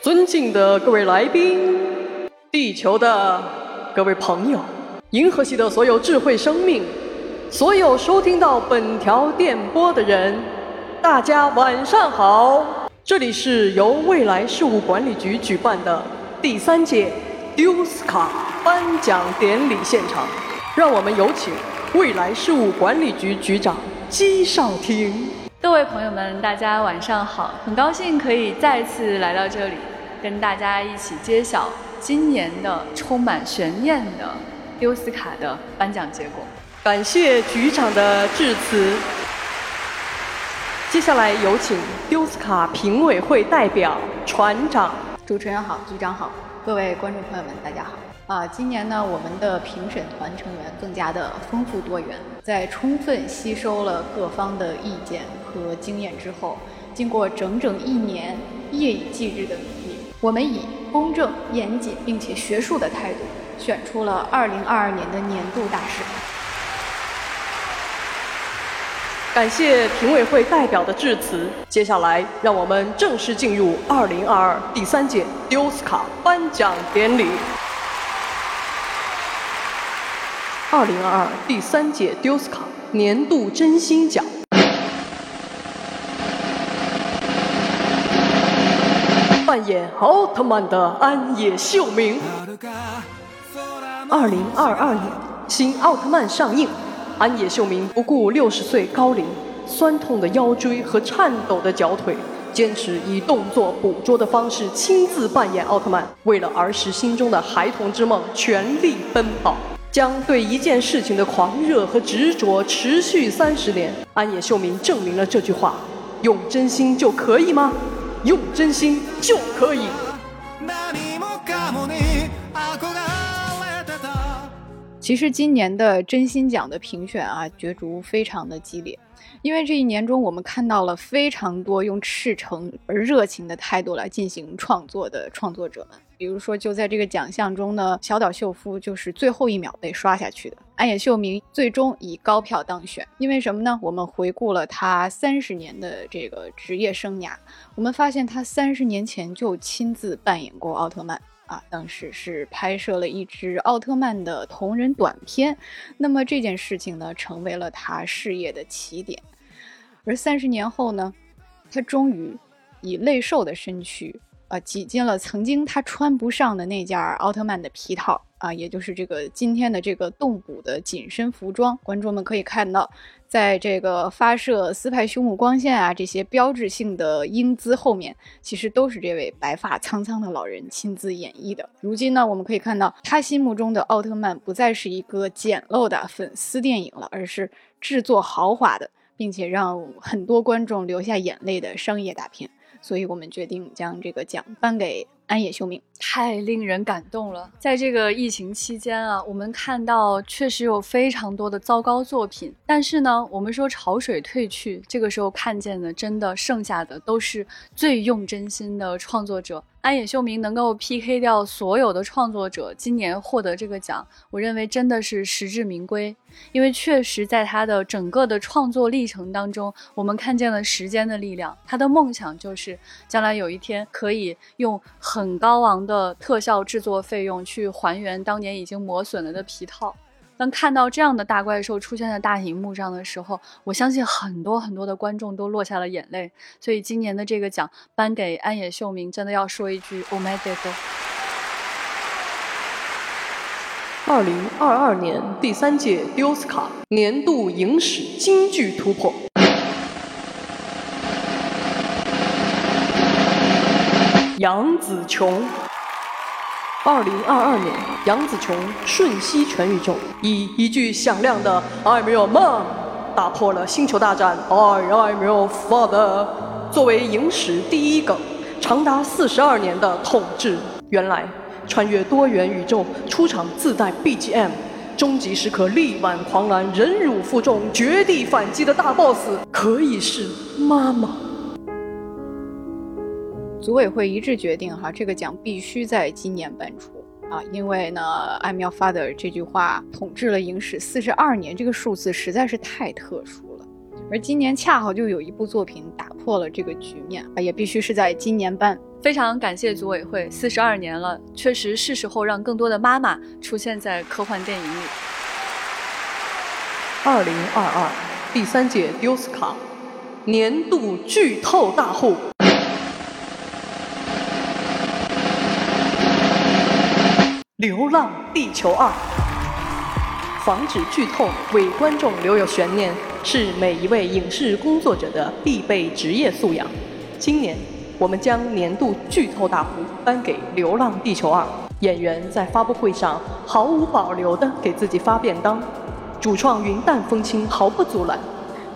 尊敬的各位来宾，地球的各位朋友，银河系的所有智慧生命，所有收听到本条电波的人，大家晚上好！这里是由未来事务管理局举办的第三届丢斯卡颁奖典礼现场，让我们有请未来事务管理局局长姬少廷。各位朋友们，大家晚上好！很高兴可以再次来到这里，跟大家一起揭晓今年的充满悬念的丢斯卡的颁奖结果。感谢局长的致辞。接下来有请丢斯卡评委会代表船长。主持人好，局长好，各位观众朋友们，大家好。啊，今年呢，我们的评审团成员更加的丰富多元，在充分吸收了各方的意见和经验之后，经过整整一年夜以继日的努力，我们以公正、严谨并且学术的态度，选出了2022年的年度大师。感谢评委会代表的致辞。接下来，让我们正式进入2022第三届丢斯卡颁奖典礼。二零二二第三届丢斯卡年度真心奖，扮演奥特曼的安野秀明。二零二二年新奥特曼上映，安野秀明不顾六十岁高龄、酸痛的腰椎和颤抖的脚腿，坚持以动作捕捉的方式亲自扮演奥特曼，为了儿时心中的孩童之梦全力奔跑。将对一件事情的狂热和执着持续三十年，安野秀明证明了这句话：用真心就可以吗？用真心就可以。其实今年的真心奖的评选啊，角逐非常的激烈。因为这一年中，我们看到了非常多用赤诚而热情的态度来进行创作的创作者们。比如说，就在这个奖项中呢，小岛秀夫就是最后一秒被刷下去的。安野秀明最终以高票当选。因为什么呢？我们回顾了他三十年的这个职业生涯，我们发现他三十年前就亲自扮演过奥特曼。啊，当时是拍摄了一支奥特曼的同人短片，那么这件事情呢，成为了他事业的起点。而三十年后呢，他终于以累瘦的身躯啊，挤进了曾经他穿不上的那件奥特曼的皮套。啊，也就是这个今天的这个动捕的紧身服装，观众们可以看到，在这个发射斯派胸目光线啊这些标志性的英姿后面，其实都是这位白发苍苍的老人亲自演绎的。如今呢，我们可以看到他心目中的奥特曼不再是一个简陋的粉丝电影了，而是制作豪华的，并且让很多观众流下眼泪的商业大片。所以我们决定将这个奖颁给。安野秀明太令人感动了。在这个疫情期间啊，我们看到确实有非常多的糟糕作品，但是呢，我们说潮水退去，这个时候看见的真的剩下的都是最用真心的创作者。安野秀明能够 PK 掉所有的创作者，今年获得这个奖，我认为真的是实至名归。因为确实在他的整个的创作历程当中，我们看见了时间的力量。他的梦想就是将来有一天可以用很很高昂的特效制作费用去还原当年已经磨损了的皮套。当看到这样的大怪兽出现在大荧幕上的时候，我相信很多很多的观众都落下了眼泪。所以今年的这个奖颁给安野秀明，真的要说一句 Oh my God！二零二二年第三届丢斯卡年度影史金句突破，杨紫琼。二零二二年，杨紫琼瞬息全宇宙，以一句响亮的 "I'm your mom" 打破了《星球大战》I I'm your father 作为影史第一梗，长达四十二年的统治。原来，穿越多元宇宙，出场自带 BGM，终极时刻力挽狂澜，忍辱负重，绝地反击的大 boss，可以是妈妈。组委会一致决定，哈，这个奖必须在今年颁出啊，因为呢，“I'm your father” 这句话统治了影史四十二年，这个数字实在是太特殊了。而今年恰好就有一部作品打破了这个局面啊，也必须是在今年颁。非常感谢组委会，四十二年了，确实是时候让更多的妈妈出现在科幻电影里。二零二二第三届丢斯卡年度剧透大户，《流浪地球二》。防止剧透，为观众留有悬念，是每一位影视工作者的必备职业素养。今年，我们将年度剧透大户颁给《流浪地球二》。演员在发布会上毫无保留地给自己发便当。主创云淡风轻，毫不阻拦。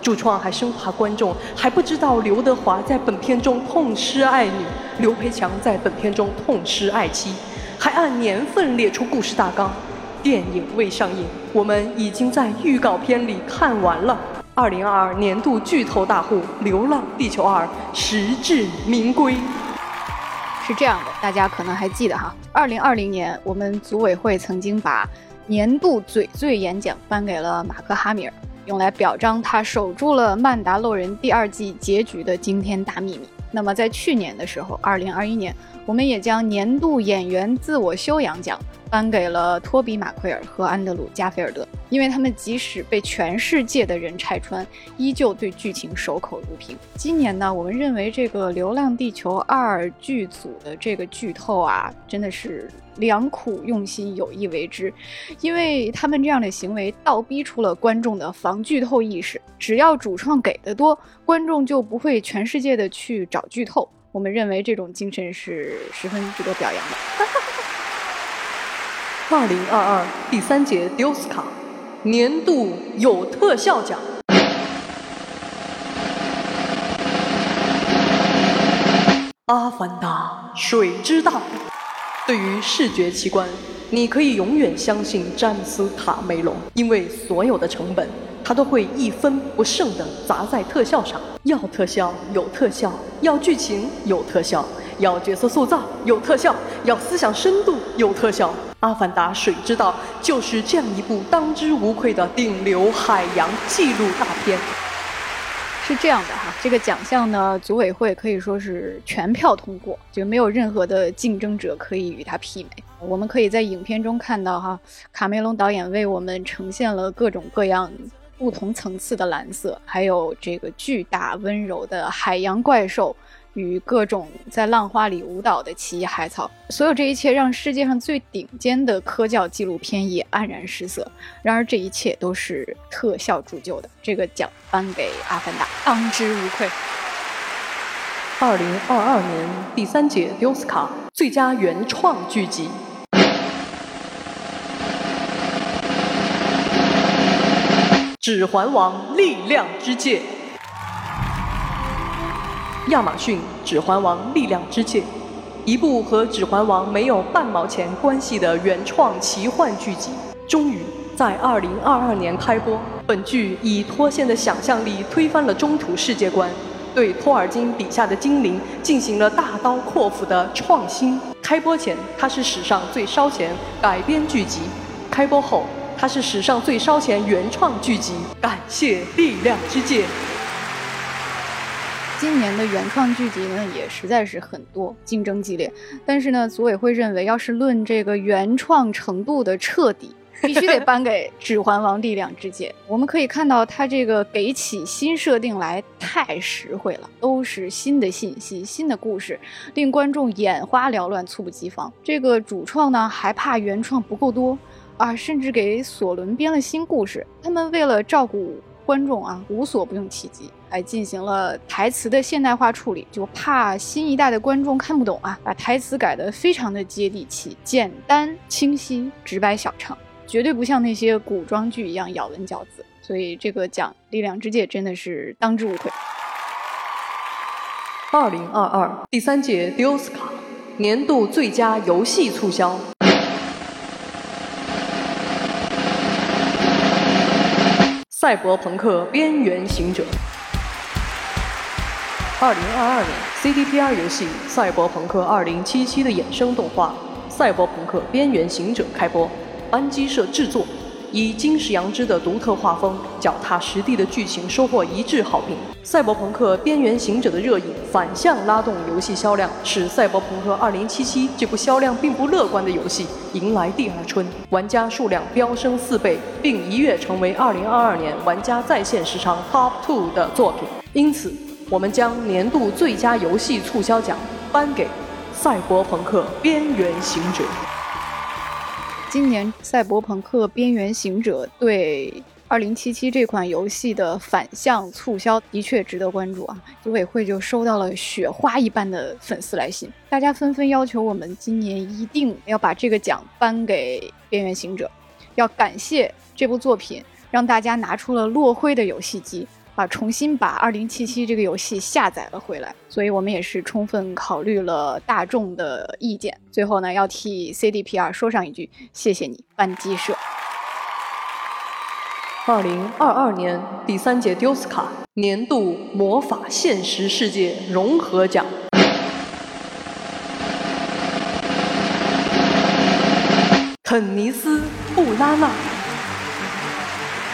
主创还生怕观众还不知道刘德华在本片中痛失爱女，刘培强在本片中痛失爱妻，还按年份列出故事大纲。电影未上映，我们已经在预告片里看完了。二零二二年度巨头大户《流浪地球二》实至名归。是这样的，大家可能还记得哈，二零二零年我们组委会曾经把。年度嘴醉演讲颁给了马克·哈米尔，用来表彰他守住了《曼达洛人》第二季结局的惊天大秘密。那么在去年的时候，二零二一年，我们也将年度演员自我修养奖。颁给了托比·马奎尔和安德鲁·加菲尔德，因为他们即使被全世界的人拆穿，依旧对剧情守口如瓶。今年呢，我们认为这个《流浪地球二》剧组的这个剧透啊，真的是良苦用心，有意为之，因为他们这样的行为倒逼出了观众的防剧透意识。只要主创给的多，观众就不会全世界的去找剧透。我们认为这种精神是十分值得表扬的。二零二二第三届丢斯卡年度有特效奖，《阿凡达：水之大》。对于视觉奇观，你可以永远相信詹姆斯·卡梅隆，因为所有的成本，他都会一分不剩的砸在特效上。要特效有特效，要剧情有特效，要角色塑造有特效，要思想深度有特效。《阿凡达：水之道》就是这样一部当之无愧的顶流海洋纪录大片。是这样的哈，这个奖项呢，组委会可以说是全票通过，就没有任何的竞争者可以与它媲美。我们可以在影片中看到哈，卡梅隆导演为我们呈现了各种各样、不同层次的蓝色，还有这个巨大温柔的海洋怪兽。与各种在浪花里舞蹈的奇异海草，所有这一切让世界上最顶尖的科教纪录片也黯然失色。然而，这一切都是特效铸就的。这个奖颁给《阿凡达》，当之无愧。二零二二年第三届丢斯卡最佳原创剧集，《指环王：力量之戒》。亚马逊《指环王：力量之戒》，一部和《指环王》没有半毛钱关系的原创奇幻剧集，终于在2022年开播。本剧以脱线的想象力推翻了中土世界观，对托尔金笔下的精灵进行了大刀阔斧的创新。开播前，它是史上最烧钱改编剧集；开播后，它是史上最烧钱原创剧集。感谢《力量之戒》。今年的原创剧集呢，也实在是很多，竞争激烈。但是呢，组委会认为，要是论这个原创程度的彻底，必须得颁给《指环王：力量之戒》。我们可以看到，它这个给起新设定来太实惠了，都是新的信息、新的故事，令观众眼花缭乱、猝不及防。这个主创呢，还怕原创不够多啊，甚至给索伦编了新故事。他们为了照顾。观众啊，无所不用其极，还进行了台词的现代化处理，就怕新一代的观众看不懂啊，把台词改得非常的接地气、简单、清晰、直白小畅，绝对不像那些古装剧一样咬文嚼字。所以这个奖《力量之戒》真的是当之无愧。二零二二第三届迪奥斯卡年度最佳游戏促销。《赛博朋克：边缘行者》二零二二年 CDPR 游戏《赛博朋克2077》的衍生动画《赛博朋克：边缘行者》开播，安基社制作，以金石阳之的独特画风、脚踏实地的剧情收获一致好评。《赛博朋克：边缘行者》的热映反向拉动游戏销量，使《赛博朋克2077》这部销量并不乐观的游戏迎来第二春，玩家数量飙升四倍，并一跃成为2022年玩家在线时长 Top Two 的作品。因此，我们将年度最佳游戏促销奖颁给《赛博朋克：边缘行者》。今年《赛博朋克：边缘行者》对2077这款游戏的反向促销的确值得关注啊！组委会就收到了雪花一般的粉丝来信，大家纷纷要求我们今年一定要把这个奖颁给《边缘行者》，要感谢这部作品让大家拿出了落灰的游戏机。把，重新把《二零七七》这个游戏下载了回来，所以我们也是充分考虑了大众的意见。最后呢，要替 CDPR 说上一句，谢谢你，班机社。二零二二年第三届丢斯卡年度魔法现实世界融合奖，肯尼斯·布拉纳。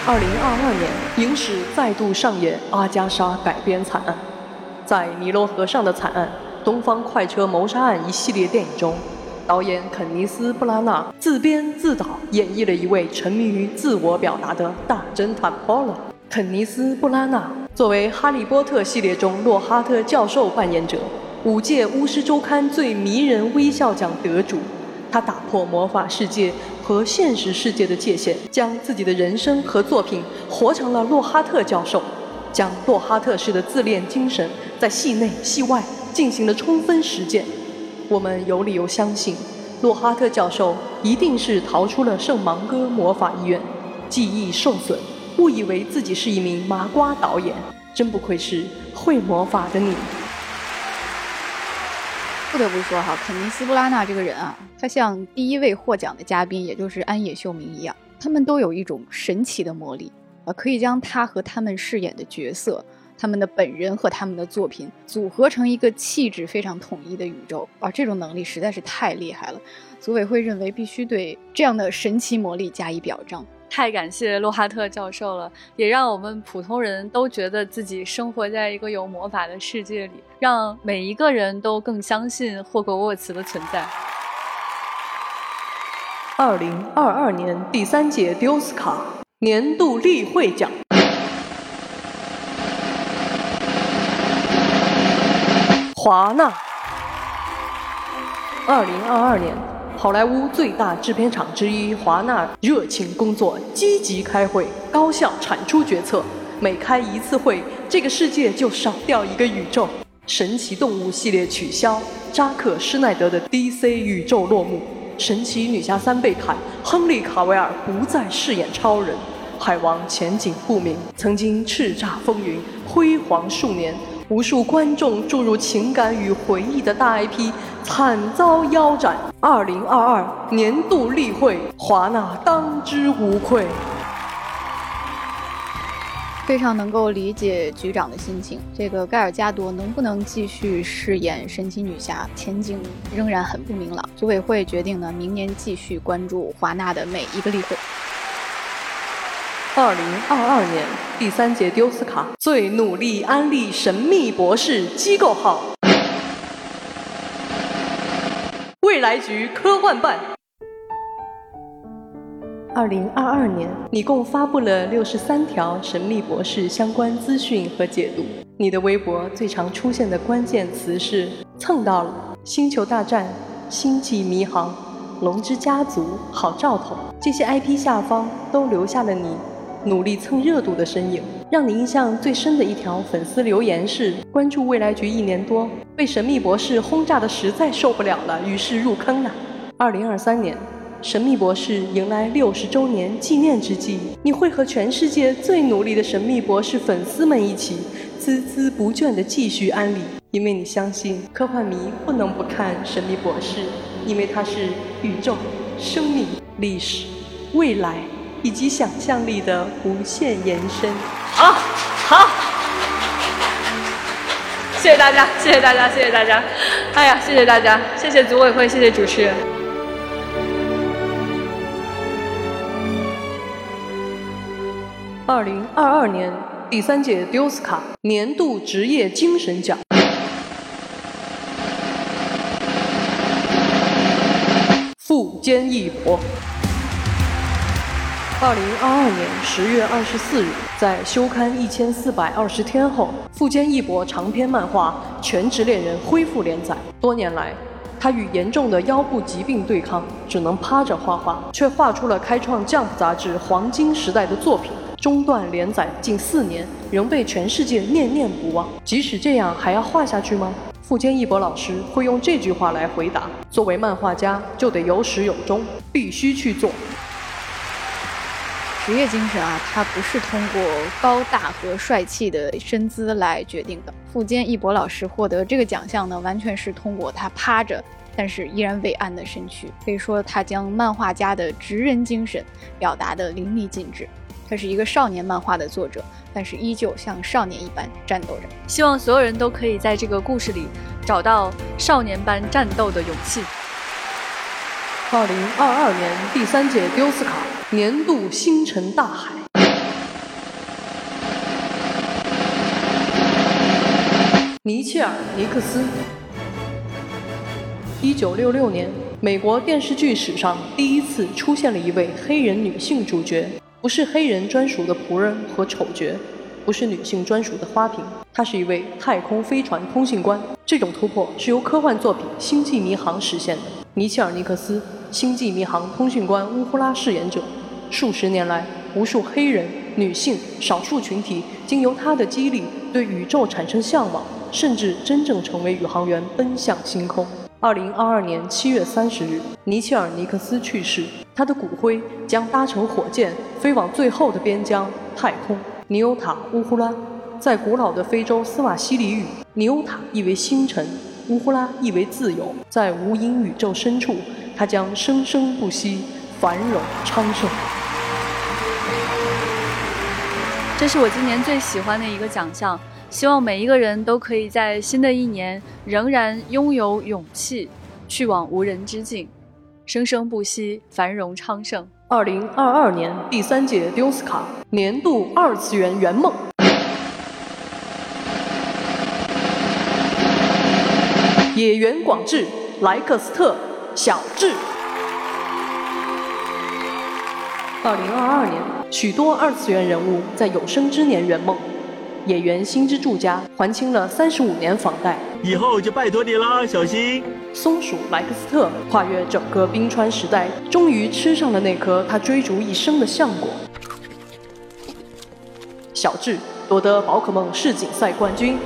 二零二二年，影史再度上演阿加莎改编惨案。在《尼罗河上的惨案》《东方快车谋杀案》一系列电影中，导演肯尼斯·布拉纳自编自导演绎了一位沉迷于自我表达的大侦探波罗。肯尼斯·布拉纳作为《哈利波特》系列中洛哈特教授扮演者，五届巫师周刊最迷人微笑奖得主。他打破魔法世界和现实世界的界限，将自己的人生和作品活成了洛哈特教授，将洛哈特式的自恋精神在戏内戏外进行了充分实践。我们有理由相信，洛哈特教授一定是逃出了圣芒戈魔法医院，记忆受损，误以为自己是一名麻瓜导演。真不愧是会魔法的你。不得不说哈，肯尼斯·布拉纳这个人啊，他像第一位获奖的嘉宾，也就是安野秀明一样，他们都有一种神奇的魔力啊，可以将他和他们饰演的角色、他们的本人和他们的作品组合成一个气质非常统一的宇宙啊，这种能力实在是太厉害了。组委会认为必须对这样的神奇魔力加以表彰。太感谢洛哈特教授了，也让我们普通人都觉得自己生活在一个有魔法的世界里，让每一个人都更相信霍格沃茨的存在。二零二二年第三届丢斯卡年度例会奖，华纳。二零二二年。好莱坞最大制片厂之一华纳热情工作，积极开会，高效产出决策。每开一次会，这个世界就少掉一个宇宙。神奇动物系列取消，扎克施耐德的 DC 宇宙落幕。神奇女侠三被砍，亨利卡维尔不再饰演超人。海王前景不明，曾经叱咤风云，辉煌数年。无数观众注入情感与回忆的大 IP 惨遭腰斩。二零二二年度例会，华纳当之无愧。非常能够理解局长的心情。这个盖尔加朵能不能继续饰演神奇女侠，前景仍然很不明朗。组委会决定呢，明年继续关注华纳的每一个例会。二零二二年第三届丢斯卡最努力安利《神秘博士》机构号，未来局科幻办。二零二二年，你共发布了六十三条《神秘博士》相关资讯和解读。你的微博最常出现的关键词是“蹭到了”、“星球大战”、“星际迷航”、“龙之家族”、“好兆头”这些 IP 下方都留下了你。努力蹭热度的身影，让你印象最深的一条粉丝留言是：关注未来局一年多，被神秘博士轰炸的实在受不了了，于是入坑了。二零二三年，神秘博士迎来六十周年纪念之际，你会和全世界最努力的神秘博士粉丝们一起，孜孜不倦地继续安利，因为你相信科幻迷不能不看神秘博士，因为它是宇宙、生命、历史、未来。以及想象力的无限延伸。好，好，谢谢大家，谢谢大家，谢谢大家。哎呀，谢谢大家，谢谢组委会，谢谢主持人。二零二二年第三届丢斯卡年度职业精神奖。富坚义博。二零二二年十月二十四日，在休刊一千四百二十天后，富坚义博长篇漫画《全职猎人》恢复连载。多年来，他与严重的腰部疾病对抗，只能趴着画画，却画出了开创《Jump》杂志黄金时代的作品。中断连载近四年，仍被全世界念念不忘。即使这样，还要画下去吗？富坚义博老师会用这句话来回答：作为漫画家，就得有始有终，必须去做。职业精神啊，它不是通过高大和帅气的身姿来决定的。富坚义博老师获得这个奖项呢，完全是通过他趴着，但是依然伟岸的身躯。可以说，他将漫画家的职人精神表达的淋漓尽致。他是一个少年漫画的作者，但是依旧像少年一般战斗着。希望所有人都可以在这个故事里找到少年般战斗的勇气。二零二二年第三届丢斯卡年度星辰大海。尼切尔·尼克斯。一九六六年，美国电视剧史上第一次出现了一位黑人女性主角。不是黑人专属的仆人和丑角，不是女性专属的花瓶，她是一位太空飞船通信官。这种突破是由科幻作品《星际迷航》实现的。尼切尔·尼克斯，《星际迷航》通讯官乌呼拉饰演者。数十年来，无数黑人、女性、少数群体经由他的激励，对宇宙产生向往，甚至真正成为宇航员，奔向星空。二零二二年七月三十日，尼切尔·尼克斯去世。他的骨灰将搭乘火箭飞往最后的边疆——太空。尼欧塔·乌呼拉，在古老的非洲斯瓦西里语，尼欧塔意为星辰，乌呼拉意为自由。在无垠宇宙深处，他将生生不息，繁荣昌盛。这是我今年最喜欢的一个奖项。希望每一个人都可以在新的一年仍然拥有勇气，去往无人之境，生生不息，繁荣昌盛。二零二二年第三届丢斯卡年度二次元圆梦，野原广志、莱克斯特、小智。二零二二年，许多二次元人物在有生之年圆梦。演员新之助家还清了三十五年房贷，以后就拜托你了，小新。松鼠莱克斯特跨越整个冰川时代，终于吃上了那颗他追逐一生的橡果。小智夺得宝可梦世锦赛冠军，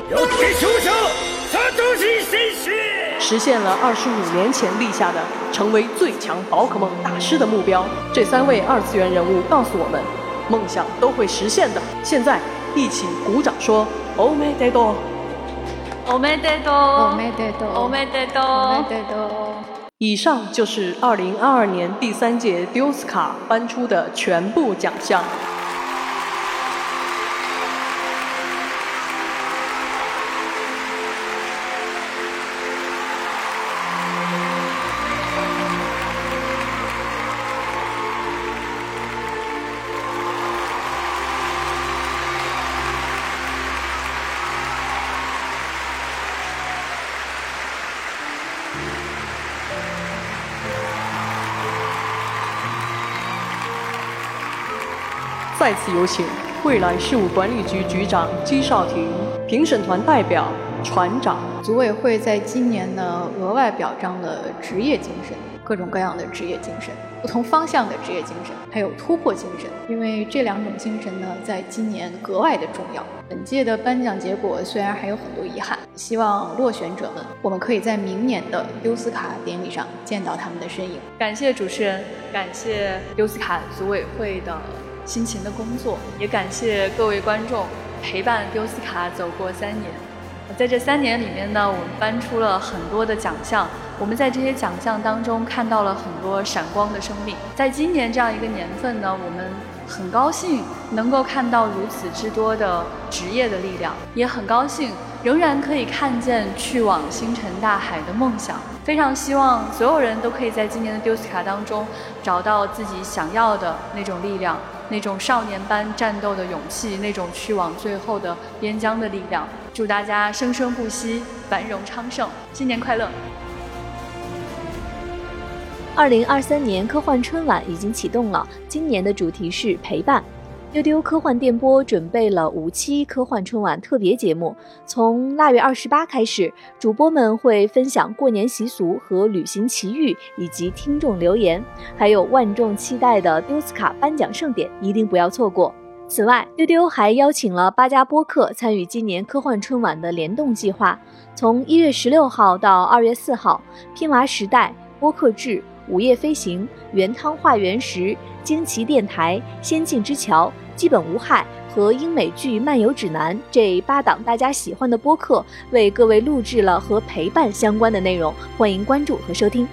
实现了二十五年前立下的成为最强宝可梦大师的目标。这三位二次元人物告诉我们，梦想都会实现的。现在。一起鼓掌说：“欧美得多，欧美得多，欧美得多，欧美得多，欧美得多。”以上就是二零二二年第三届丢斯卡颁出的全部奖项。再次有请未来事务管理局局长姬少廷、评审团代表船长。组委会在今年呢，额外表彰了职业精神，各种各样的职业精神，不同方向的职业精神，还有突破精神。因为这两种精神呢，在今年格外的重要。本届的颁奖结果虽然还有很多遗憾，希望落选者们，我们可以在明年的优斯卡典礼上见到他们的身影。感谢主持人，感谢优斯卡组委会的。辛勤的工作，也感谢各位观众陪伴丢斯卡走过三年。在这三年里面呢，我们颁出了很多的奖项，我们在这些奖项当中看到了很多闪光的生命。在今年这样一个年份呢，我们很高兴能够看到如此之多的职业的力量，也很高兴仍然可以看见去往星辰大海的梦想。非常希望所有人都可以在今年的丢斯卡当中找到自己想要的那种力量，那种少年般战斗的勇气，那种去往最后的边疆的力量。祝大家生生不息，繁荣昌盛，新年快乐！二零二三年科幻春晚已经启动了，今年的主题是陪伴。丢丢科幻电波准备了五期科幻春晚特别节目，从腊月二十八开始，主播们会分享过年习俗和旅行奇遇，以及听众留言，还有万众期待的丢斯卡颁奖盛典，一定不要错过。此外，丢丢还邀请了八家播客参与今年科幻春晚的联动计划，从一月十六号到二月四号，拼娃时代播客制。午夜飞行、原汤化原石、惊奇电台、仙境之桥、基本无害和英美剧漫游指南这八档大家喜欢的播客，为各位录制了和陪伴相关的内容，欢迎关注和收听。